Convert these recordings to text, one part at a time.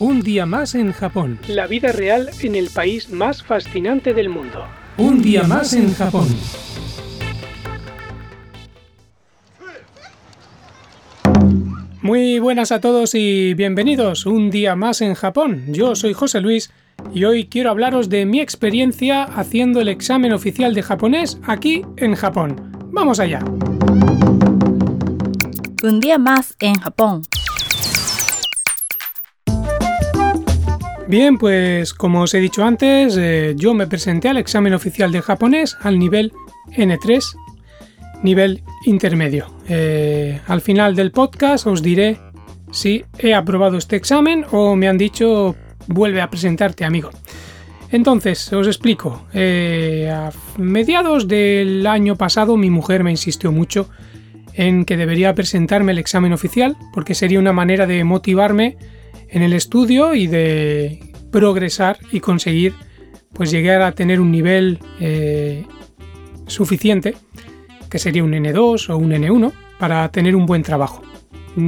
Un día más en Japón. La vida real en el país más fascinante del mundo. Un día más en Japón. Muy buenas a todos y bienvenidos un día más en Japón. Yo soy José Luis y hoy quiero hablaros de mi experiencia haciendo el examen oficial de japonés aquí en Japón. Vamos allá. Un día más en Japón. Bien, pues como os he dicho antes, eh, yo me presenté al examen oficial de japonés al nivel N3, nivel intermedio. Eh, al final del podcast os diré si he aprobado este examen o me han dicho vuelve a presentarte, amigo. Entonces, os explico. Eh, a mediados del año pasado mi mujer me insistió mucho en que debería presentarme el examen oficial porque sería una manera de motivarme en el estudio y de progresar y conseguir pues llegar a tener un nivel eh, suficiente, que sería un N2 o un N1, para tener un buen trabajo.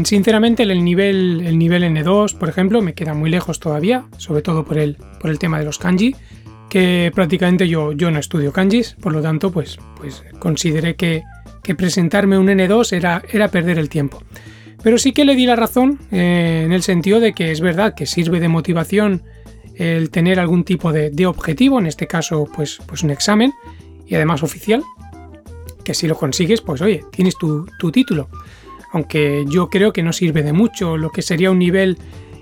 Sinceramente el nivel, el nivel N2, por ejemplo, me queda muy lejos todavía, sobre todo por el, por el tema de los kanji, que prácticamente yo, yo no estudio kanjis, por lo tanto, pues, pues consideré que, que presentarme un N2 era, era perder el tiempo. Pero sí que le di la razón eh, en el sentido de que es verdad que sirve de motivación el tener algún tipo de, objetivo, en este caso pues, pues un examen y además oficial, que si lo consigues pues oye, tienes tu, título. Aunque yo creo que no sirve de mucho lo que sería un nivel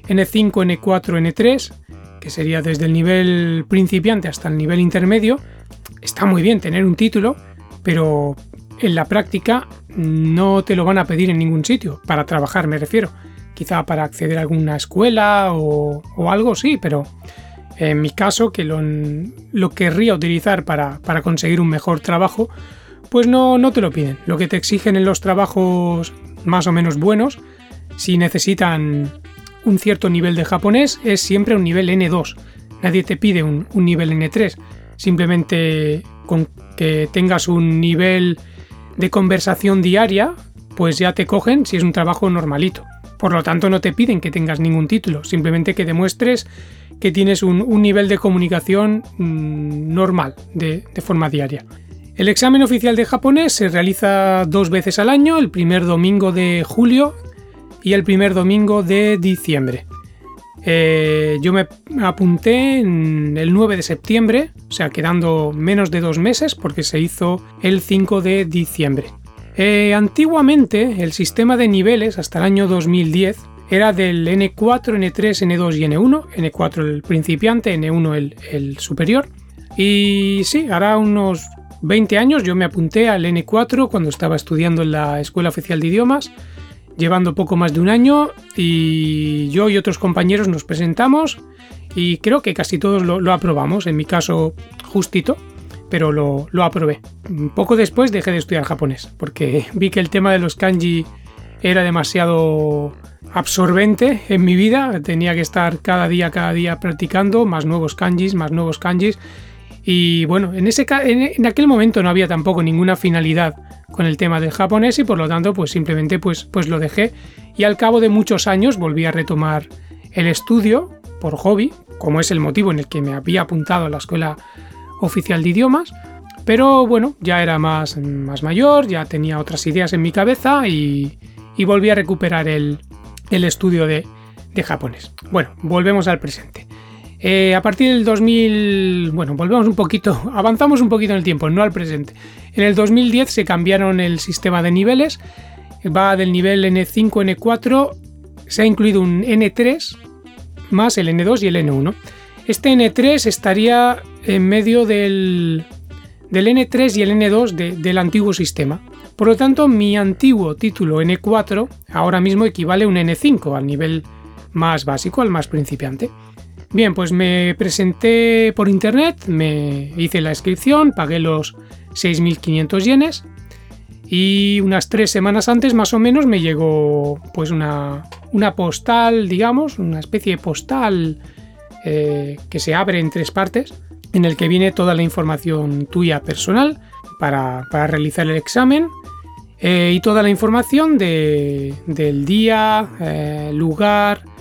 N5, N4, N3, que sería desde el nivel principiante hasta el nivel intermedio. Está muy bien tener un título, pero en la práctica no te lo van a pedir en ningún sitio, para trabajar me refiero. Quizá para acceder a alguna escuela o, algo, sí, pero en mi caso, que lo, querría utilizar para, conseguir un mejor trabajo, pues no, no te lo piden. Lo que te exigen en los trabajos más o menos buenos, si necesitan un cierto nivel de japonés, es siempre un nivel N2. Nadie te pide un, un nivel N3. Simplemente con que tengas un nivel de conversación diaria, pues ya te cogen si es un trabajo normalito. Por lo tanto, no te piden que tengas ningún título, simplemente que demuestres que tienes un, nivel de comunicación mm, normal, de, de forma diaria. El examen oficial de japonés se realiza dos veces al año, el primer domingo de julio y el primer domingo de diciembre. Eh, yo me apunté en el 9 de septiembre, o sea, quedando menos de dos meses porque se hizo el 5 de diciembre. Eh, antiguamente el sistema de niveles hasta el año 2010 era del N4, N3, N2 y N1, N4 el principiante, N1 el, el superior. Y sí, hará unos 20 años yo me apunté al N4 cuando estaba estudiando en la Escuela Oficial de Idiomas llevando poco más de un año y yo y otros compañeros nos presentamos y creo que casi todos lo, aprobamos, en mi caso justito, pero lo, lo, aprobé. Poco después dejé de estudiar japonés porque vi que el tema de los kanji era demasiado absorbente en mi vida, tenía que estar cada día, cada día practicando más nuevos kanjis, más nuevos kanjis y bueno, en, ese, en, aquel momento no había tampoco ninguna finalidad con el tema del japonés y por lo tanto pues simplemente pues, pues lo dejé y al cabo de muchos años volví a retomar el estudio por hobby, como es el motivo en el que me había apuntado a la escuela oficial de idiomas, pero bueno, ya era más, más mayor, ya tenía otras ideas en mi cabeza y, y volví a recuperar el, el estudio de, de japonés. Bueno, volvemos al presente. Eh, a partir del 2000, bueno, volvemos un poquito, avanzamos un poquito en el tiempo, no al presente. En el 2010 se cambiaron el sistema de niveles, va del nivel N5, N4, se ha incluido un N3 más el N2 y el N1. Este N3 estaría en medio del, del N3 y el N2 del antiguo sistema. Por lo tanto, mi antiguo título N4 ahora mismo equivale a un N5, al nivel más básico, al más principiante. Bien, pues me presenté por internet, me hice la inscripción, pagué los 6.500 yenes y unas tres semanas antes más o menos me llegó pues una, postal, digamos, una especie de postal eh, que se abre en tres partes, en el que viene toda la información tuya personal para, realizar el examen eh, y toda la información del día, eh, lugar,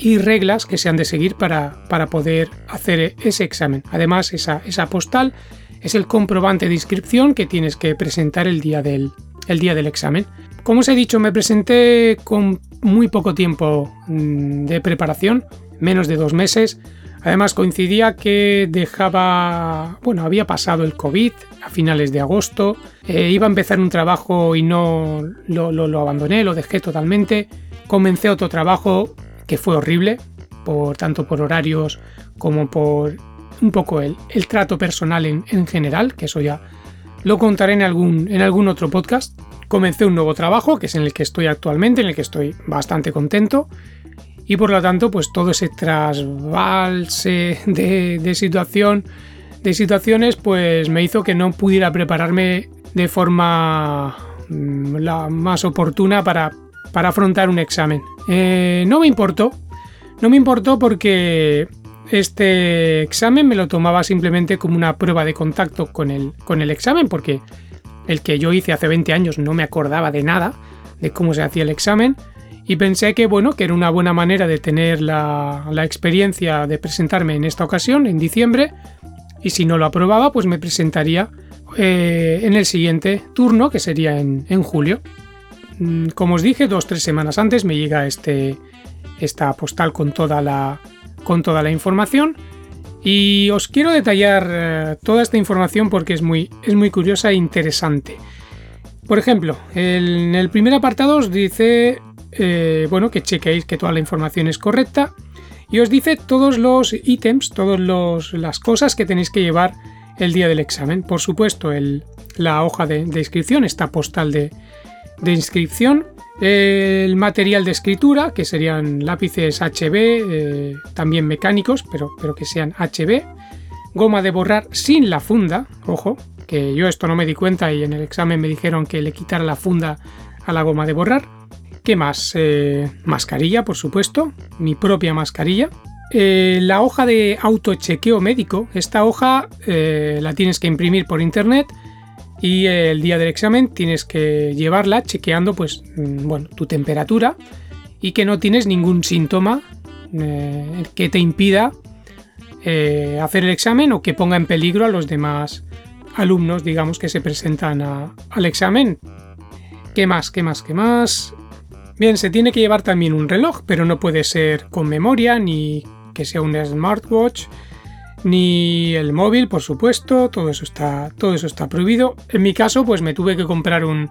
y reglas que se han de seguir para, para poder hacer ese examen. Además, esa, esa postal es el comprobante de inscripción que tienes que presentar el día del, el día del examen. Como os he dicho, me presenté con muy poco tiempo mm, de preparación, menos de dos meses. Además coincidía que dejaba, bueno, había pasado el COVID a finales de agosto, eh, iba a empezar un trabajo y no lo, lo, abandoné, lo dejé totalmente. Comencé otro trabajo que fue horrible, por tanto por horarios como por un poco el, el trato personal en, en, general, que eso ya lo contaré en algún, en algún otro podcast. Comencé un nuevo trabajo, que es en el que estoy actualmente, en el que estoy bastante contento. Y por lo tanto, pues todo ese trasvalse de, de situación, de situaciones, pues me hizo que no pudiera prepararme de forma mm, la más oportuna para, para afrontar un examen. Eh, no me importó, no me importó porque este examen me lo tomaba simplemente como una prueba de contacto con el, con el examen, porque el que yo hice hace 20 años no me acordaba de nada de cómo se hacía el examen y pensé que bueno que era una buena manera de tener la, experiencia de presentarme en esta ocasión en diciembre y si no lo aprobaba pues me presentaría eh, en el siguiente turno que sería en, julio mm, como os dije dos tres semanas antes me llega este esta postal con toda la con toda la información y os quiero detallar eh, toda esta información porque es muy, es muy curiosa e interesante. Por ejemplo, en el primer apartado os dice eh, bueno, que chequeéis que toda la información es correcta y os dice todos los ítems, todas las cosas que tenéis que llevar el día del examen. Por supuesto, el, la hoja de, inscripción, esta postal de, de inscripción, el material de escritura, que serían lápices HB, eh, también mecánicos, pero, pero que sean HB. Goma de borrar sin la funda, ojo, que yo esto no me di cuenta y en el examen me dijeron que le quitara la funda a la goma de borrar. ¿Qué más? Eh, mascarilla, por supuesto, mi propia mascarilla. Eh, la hoja de autochequeo médico, esta hoja la tienes que imprimir por internet y el día del examen tienes que llevarla chequeando pues mm, bueno, tu temperatura y que no tienes ningún síntoma eh, que te impida eh, hacer el examen o que ponga en peligro a los demás alumnos, digamos, que se presentan al examen. ¿Qué más? ¿Qué más? ¿Qué más? Bien, se tiene que llevar también un reloj, pero no puede ser con memoria ni que sea un smartwatch ni el móvil, por supuesto, todo eso está, todo eso está prohibido. En mi caso, pues me tuve que comprar un,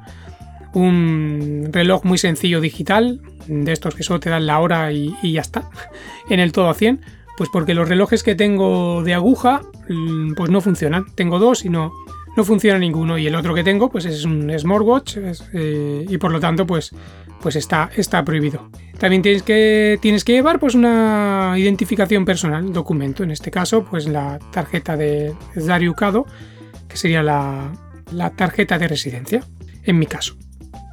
un reloj muy sencillo digital, de estos que solo te dan la hora y, ya está, en el todo a 100, pues porque los relojes que tengo de aguja, mm, pues no funcionan. Tengo dos y no, no funciona ninguno. Y el otro que tengo, pues es un smartwatch eh, y por lo tanto, pues pues está, está prohibido. También tienes que, tienes que llevar pues, una identificación personal, documento, en este caso, pues la tarjeta de Dariucado, que sería la, tarjeta de residencia, en mi caso.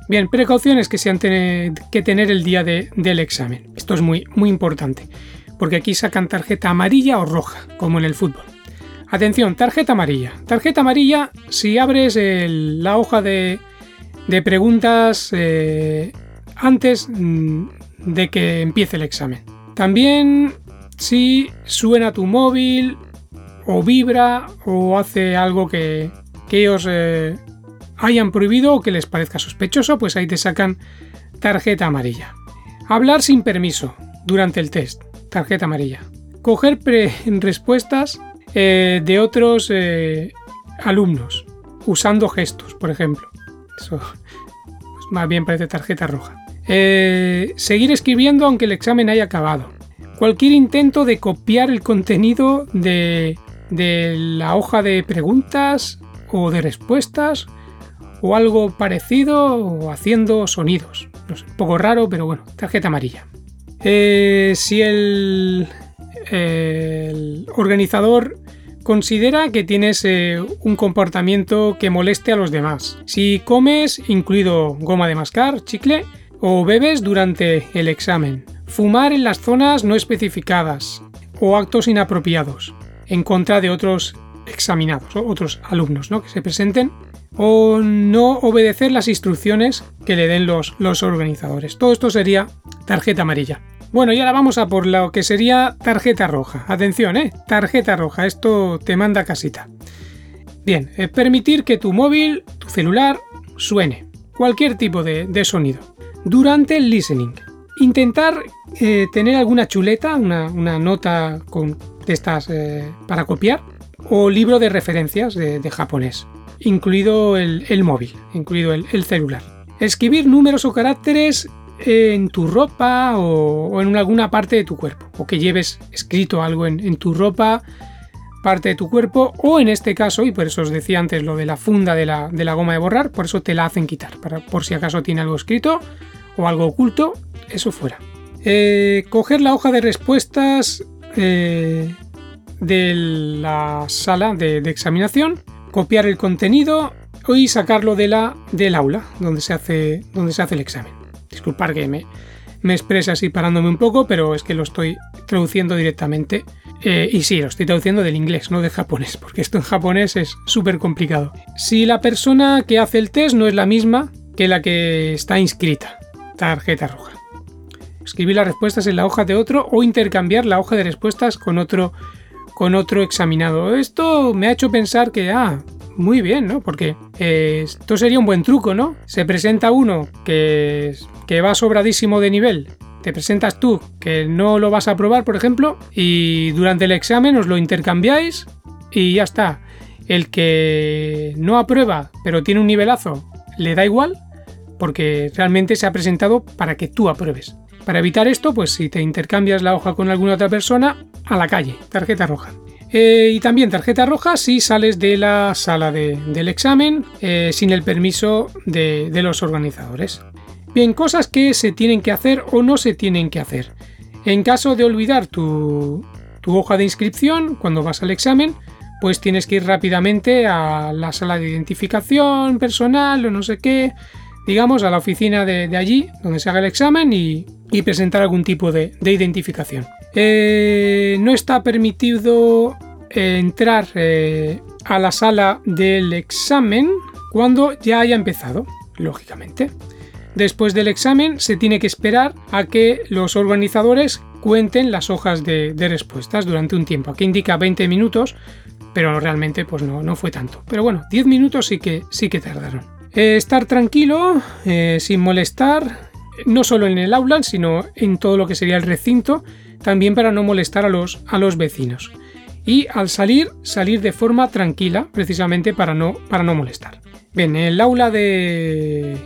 Bien, precauciones que se han que tener el día del examen. Esto es muy, muy importante, porque aquí sacan tarjeta amarilla o roja, como en el fútbol. Atención, tarjeta amarilla. Tarjeta amarilla, si abres la hoja de, de preguntas eh, antes mm, de que empiece el examen. También si suena tu móvil o vibra o hace algo que, que ellos eh, hayan prohibido o que les parezca sospechoso, pues ahí te sacan tarjeta amarilla. Hablar sin permiso durante el test, tarjeta amarilla. Coger respuestas eh, de otros eh, alumnos usando gestos, por ejemplo. Eso pues más bien parece tarjeta roja. Eh, seguir escribiendo aunque el examen haya acabado. Cualquier intento de copiar el contenido de, la hoja de preguntas o de respuestas o algo parecido o haciendo sonidos. un poco raro, pero bueno, tarjeta amarilla. Eh, si el, organizador considera que tienes eh, un comportamiento que moleste a los demás. Si comes, incluido goma de mascar, chicle, o bebes durante el examen. Fumar en las zonas no especificadas o actos inapropiados en contra de otros examinados o otros alumnos ¿no? que se presenten o no obedecer las instrucciones que le den los, los organizadores. Todo esto sería tarjeta amarilla. Bueno, y ahora vamos a por lo que sería tarjeta roja. Atención, ¿eh? Tarjeta roja, esto te manda casita. Bien, es permitir que tu móvil, tu celular, suene. Cualquier tipo de sonido. Durante el listening. Intentar eh, tener alguna chuleta, una, una nota con, de estas eh, para copiar, o libro de referencias de, japonés, incluido el, el móvil, incluido el, el celular. Escribir números o caracteres en tu ropa o, o, en alguna parte de tu cuerpo, o que lleves escrito algo en, en, tu ropa, parte de tu cuerpo, o en este caso, y por eso os decía antes lo de la funda de la, de la goma de borrar, por eso te la hacen quitar, para, por si acaso tiene algo escrito o algo oculto, eso fuera. Eh, coger la hoja de respuestas eh, de la sala de, de, examinación, copiar el contenido y sacarlo de la, del aula donde se, hace, donde se hace el examen. Disculpar que me, me exprese así parándome un poco, pero es que lo estoy traduciendo directamente. Eh, y sí, lo estoy traduciendo del inglés, no del japonés, porque esto en japonés es súper complicado. Si la persona que hace el test no es la misma que la que está inscrita, tarjeta roja. Escribir las respuestas en la hoja de otro o intercambiar la hoja de respuestas con otro, con otro examinado. Esto me ha hecho pensar que, ah, muy bien, ¿no? Porque eh, esto sería un buen truco, ¿no? Se presenta uno que, que va sobradísimo de nivel. Te presentas tú que no lo vas a probar, por ejemplo, y durante el examen os lo intercambiáis y ya está. El que no aprueba, pero tiene un nivelazo, le da igual, porque realmente se ha presentado para que tú apruebes. Para evitar esto, pues si te intercambias la hoja con alguna otra persona, a la calle, tarjeta roja. Eh, y también tarjeta roja si sales de la sala de, del examen eh, sin el permiso de, de, los organizadores. Bien, cosas que se tienen que hacer o no se tienen que hacer. En caso de olvidar tu, tu hoja de inscripción cuando vas al examen, pues tienes que ir rápidamente a la sala de identificación personal o no sé qué, digamos, a la oficina de, allí, donde se haga el examen y, presentar algún tipo de, de identificación. Eh, no está permitido eh, entrar eh, a la sala del examen cuando ya haya empezado, lógicamente. Después del examen se tiene que esperar a que los organizadores cuenten las hojas de, de respuestas durante un tiempo. Aquí indica 20 minutos, pero realmente pues no, no fue tanto. Pero bueno, 10 minutos sí que, sí que tardaron. Eh, estar tranquilo, eh, sin molestar, no solo en el aula, sino en todo lo que sería el recinto, también para no molestar a los, a los vecinos. Y al salir, salir de forma tranquila, precisamente para no, para no molestar. Bien, el aula de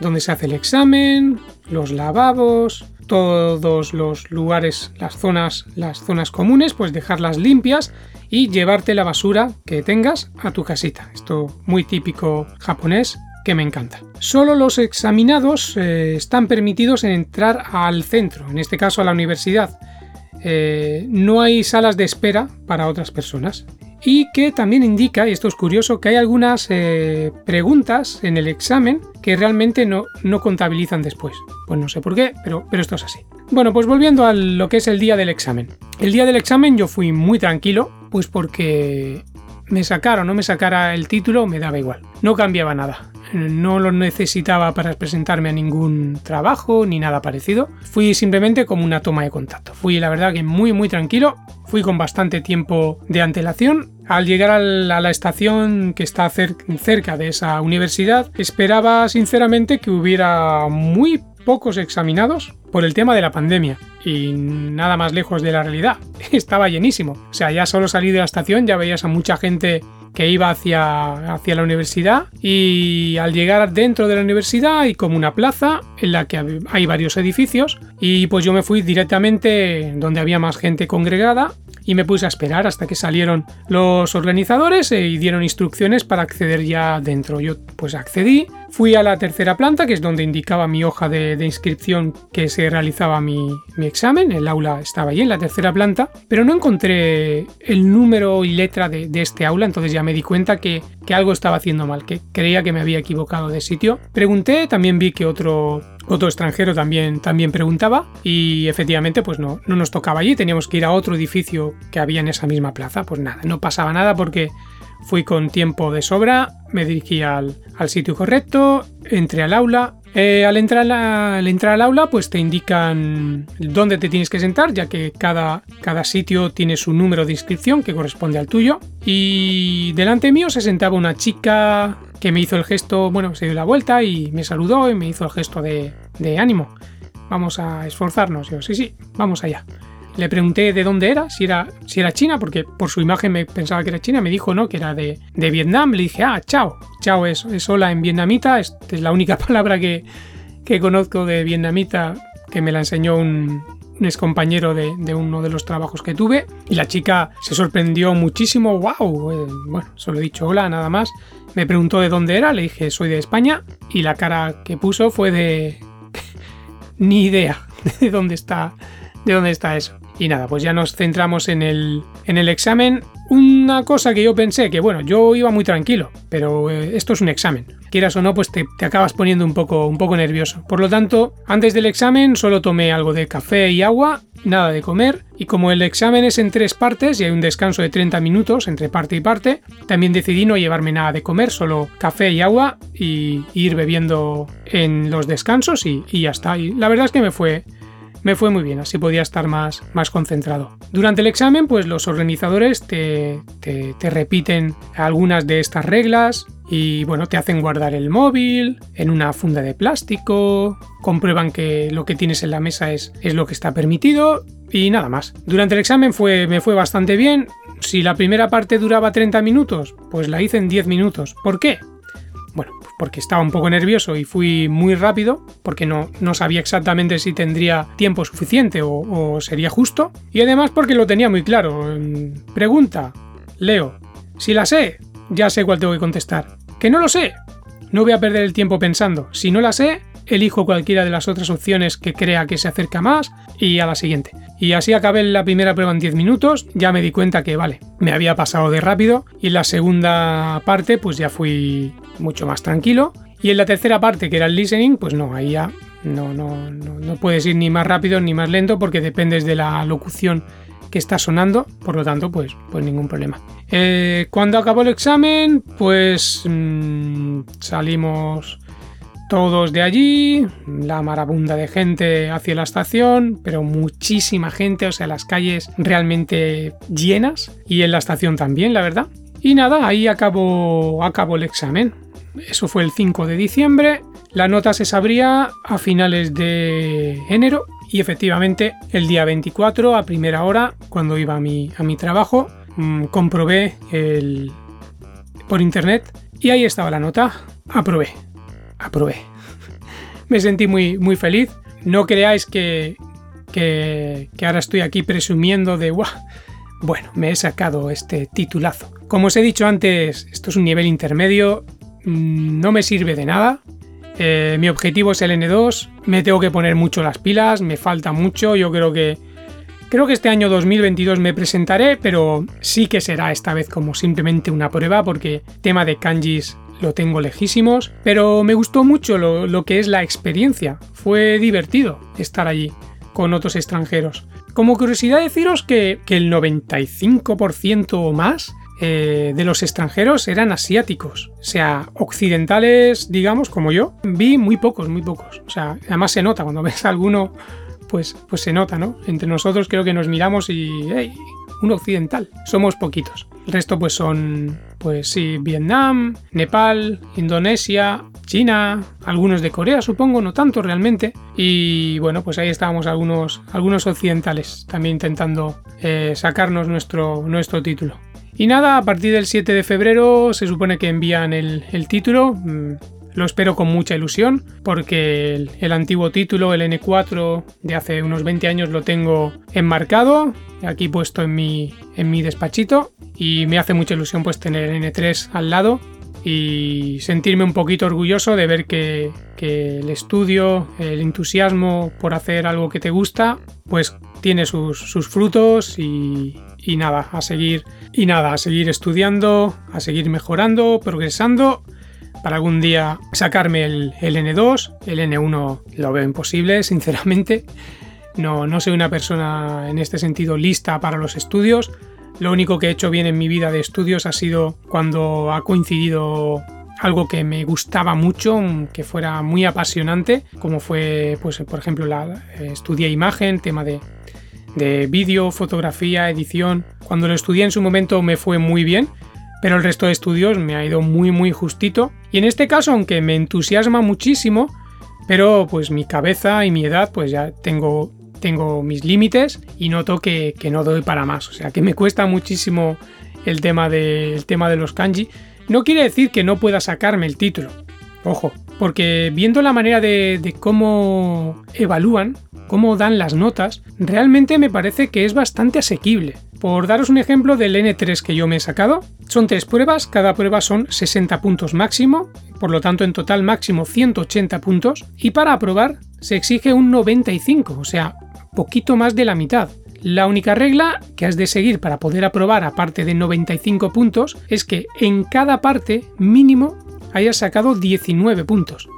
donde se hace el examen, los lavabos, todos los lugares, las zonas, las zonas comunes, pues dejarlas limpias y llevarte la basura que tengas a tu casita. Esto muy típico japonés que me encanta. Solo los examinados eh, están permitidos en entrar al centro, en este caso a la universidad. Eh, no hay salas de espera para otras personas. Y que también indica, y esto es curioso, que hay algunas eh, preguntas en el examen que realmente no, no contabilizan después. Pues no sé por qué, pero, pero esto es así. Bueno, pues volviendo a lo que es el día del examen. El día del examen yo fui muy tranquilo, pues porque me sacara o no me sacara el título, me daba igual. No cambiaba nada. No lo necesitaba para presentarme a ningún trabajo ni nada parecido. Fui simplemente como una toma de contacto. Fui la verdad que muy muy tranquilo. Fui con bastante tiempo de antelación. Al llegar a la estación que está cerca de esa universidad, esperaba sinceramente que hubiera muy pocos examinados por el tema de la pandemia y nada más lejos de la realidad. Estaba llenísimo. O sea, ya solo salí de la estación ya veías a mucha gente que iba hacia, hacia la universidad y al llegar dentro de la universidad hay como una plaza en la que hay varios edificios y pues yo me fui directamente donde había más gente congregada y me puse a esperar hasta que salieron los organizadores y dieron instrucciones para acceder ya dentro. Yo pues accedí, fui a la tercera planta, que es donde indicaba mi hoja de, inscripción que se realizaba mi, mi, examen, el aula estaba allí en la tercera planta, pero no encontré el número y letra de, de este aula, entonces ya me di cuenta que, que algo estaba haciendo mal, que creía que me había equivocado de sitio. Pregunté, también vi que otro otro extranjero también, también preguntaba y efectivamente pues no, no nos tocaba allí, teníamos que ir a otro edificio que había en esa misma plaza. Pues nada, no pasaba nada porque fui con tiempo de sobra, me dirigí al, al sitio correcto, entré al aula Eh, al, entrar al entrar al aula, pues te indican dónde te tienes que sentar, ya que cada, cada sitio tiene su número de inscripción que corresponde al tuyo. Y delante mío se sentaba una chica que me hizo el gesto, bueno, se dio la vuelta y me saludó y me hizo el gesto de, de ánimo. Vamos a esforzarnos. Yo, sí, sí, vamos allá. Le pregunté de dónde era, si era, si era China, porque por su imagen me pensaba que era China. Me dijo no, que era de, de Vietnam. Le dije, ah, chao. Chao es, es hola en vietnamita. Es, es la única palabra que, que, conozco de vietnamita que me la enseñó un, un ex compañero de, de, uno de los trabajos que tuve. Y la chica se sorprendió muchísimo. ¡Wow! Eh, bueno, solo he dicho hola, nada más. Me preguntó de dónde era. Le dije, soy de España. Y la cara que puso fue de. Ni idea de dónde está. De dónde está eso. Y nada, pues ya nos centramos en el, en el examen. Una cosa que yo pensé, que bueno, yo iba muy tranquilo, pero eh, esto es un examen. Quieras o no, pues te, te, acabas poniendo un poco, un poco nervioso. Por lo tanto, antes del examen solo tomé algo de café y agua, nada de comer. Y como el examen es en tres partes y hay un descanso de 30 minutos entre parte y parte, también decidí no llevarme nada de comer, solo café y agua y, ir bebiendo en los descansos y, y ya está. Y la verdad es que me fue, me fue muy bien, así podía estar más, más concentrado. Durante el examen, pues los organizadores te, te, te, repiten algunas de estas reglas y bueno, te hacen guardar el móvil en una funda de plástico, comprueban que lo que tienes en la mesa es, es lo que está permitido y nada más. Durante el examen fue, me fue bastante bien. Si la primera parte duraba 30 minutos, pues la hice en 10 minutos. ¿Por qué? Porque estaba un poco nervioso y fui muy rápido, porque no, no sabía exactamente si tendría tiempo suficiente o, o, sería justo. Y además porque lo tenía muy claro. Pregunta, leo. Si la sé, ya sé cuál tengo que contestar. Que no lo sé. No voy a perder el tiempo pensando. Si no la sé, elijo cualquiera de las otras opciones que crea que se acerca más y a la siguiente. Y así acabé la primera prueba en 10 minutos, ya me di cuenta que vale, me había pasado de rápido y la segunda parte pues ya fui mucho más tranquilo y en la tercera parte que era el listening pues no, ahí ya no, no, no, no puedes ir ni más rápido ni más lento porque dependes de la locución que está sonando, por lo tanto, pues, pues ningún problema. Eh, cuando acabó el examen, pues mmm, salimos todos de allí, la marabunda de gente hacia la estación, pero muchísima gente, o sea, las calles realmente llenas y en la estación también, la verdad. Y nada, ahí acabó, acabó el examen. Eso fue el 5 de diciembre. La nota se sabría a finales de enero y efectivamente el día 24 a primera hora, cuando iba a mi, a mi trabajo, mmm, comprobé el, por internet y ahí estaba la nota. Aprobé aprobé. Me sentí muy, muy feliz. No creáis que, que, que ahora estoy aquí presumiendo de, ¡guau! Bueno, me he sacado este titulazo. Como os he dicho antes, esto es un nivel intermedio, mm, no me sirve de nada. Eh, mi objetivo es el N2, me tengo que poner mucho las pilas, me falta mucho, yo creo que Creo que este año 2022 me presentaré, pero sí que será esta vez como simplemente una prueba porque tema de kanjis lo tengo lejísimos, pero me gustó mucho lo, lo que es la experiencia. Fue divertido estar allí con otros extranjeros. Como curiosidad deciros que, que el 95% o más eh, de los extranjeros eran asiáticos, o sea, occidentales, digamos, como yo, vi muy pocos, muy pocos. O sea, además se nota cuando ves a alguno, pues, pues se nota, ¿no? Entre nosotros creo que nos miramos y, hey, un occidental. Somos poquitos. El resto pues son, pues sí, Vietnam, Nepal, Indonesia, China, algunos de Corea supongo, no tanto realmente. Y bueno, pues ahí estábamos algunos, algunos occidentales también intentando eh, sacarnos nuestro, nuestro título. Y nada, a partir del 7 de febrero se supone que envían el, título. Lo espero con mucha ilusión porque el, el, antiguo título, el N4 de hace unos 20 años, lo tengo enmarcado, aquí puesto en mi, en mi despachito y me hace mucha ilusión pues tener el N3 al lado y sentirme un poquito orgulloso de ver que, que el estudio, el entusiasmo por hacer algo que te gusta, pues tiene sus, sus frutos y, y nada, a seguir y nada, a seguir estudiando, a seguir mejorando, progresando para algún día sacarme el, el, N2, el N1 lo veo imposible, sinceramente. No, no soy una persona en este sentido lista para los estudios. Lo único que he hecho bien en mi vida de estudios ha sido cuando ha coincidido algo que me gustaba mucho, que fuera muy apasionante, como fue, pues, por ejemplo, la eh, estudié imagen, tema de, de vídeo, fotografía, edición. Cuando lo estudié en su momento me fue muy bien, pero el resto de estudios me ha ido muy muy justito. Y en este caso, aunque me entusiasma muchísimo, pero pues mi cabeza y mi edad, pues ya tengo, tengo mis límites y noto que, que no doy para más. O sea que me cuesta muchísimo el tema, de, el tema de los kanji. No quiere decir que no pueda sacarme el título. Ojo, porque viendo la manera de, cómo evalúan, cómo dan las notas, realmente me parece que es bastante asequible. Por daros un ejemplo del N3 que yo me he sacado, son tres pruebas, cada prueba son 60 puntos máximo, por lo tanto en total máximo 180 puntos, y para aprobar se exige un 95, o sea, poquito más de la mitad. La única regla que has de seguir para poder aprobar aparte de 95 puntos es que en cada parte mínimo hayas sacado 19 puntos.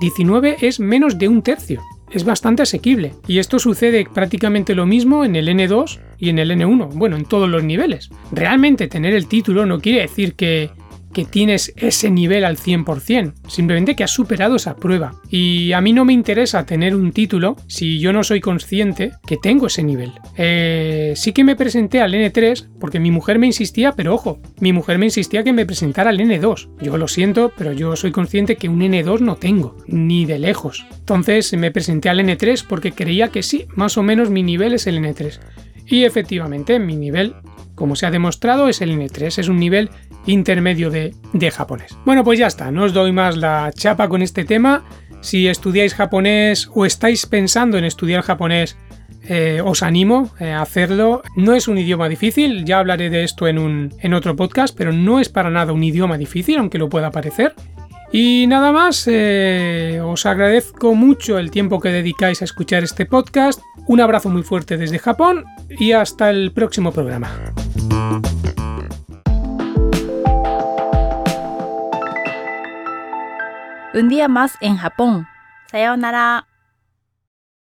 19 es menos de un tercio es bastante asequible. Y esto sucede prácticamente lo mismo en el N2 y en el N1, bueno, en todos los niveles. Realmente tener el título no quiere decir que que tienes ese nivel al 100%, simplemente que has superado esa prueba. Y a mí no me interesa tener un título si yo no soy consciente que tengo ese nivel. Eh, sí que me presenté al N3 porque mi mujer me insistía, pero ojo, mi mujer me insistía que me presentara al N2. Yo lo siento, pero yo soy consciente que un N2 no tengo, ni de lejos. Entonces me presenté al N3 porque creía que sí, más o menos mi nivel es el N3. Y efectivamente, mi nivel como se ha demostrado, es el N3, es un nivel intermedio de, japonés. Bueno, pues ya está, no os doy más la chapa con este tema. Si estudiáis japonés o estáis pensando en estudiar japonés, eh, os animo eh, a hacerlo. No es un idioma difícil, ya hablaré de esto en, un, en otro podcast, pero no es para nada un idioma difícil, aunque lo pueda parecer. Y nada más, eh, os agradezco mucho el tiempo que dedicáis a escuchar este podcast. Un abrazo muy fuerte desde Japón y hasta el próximo programa. Un día más en Japón. Sayonara.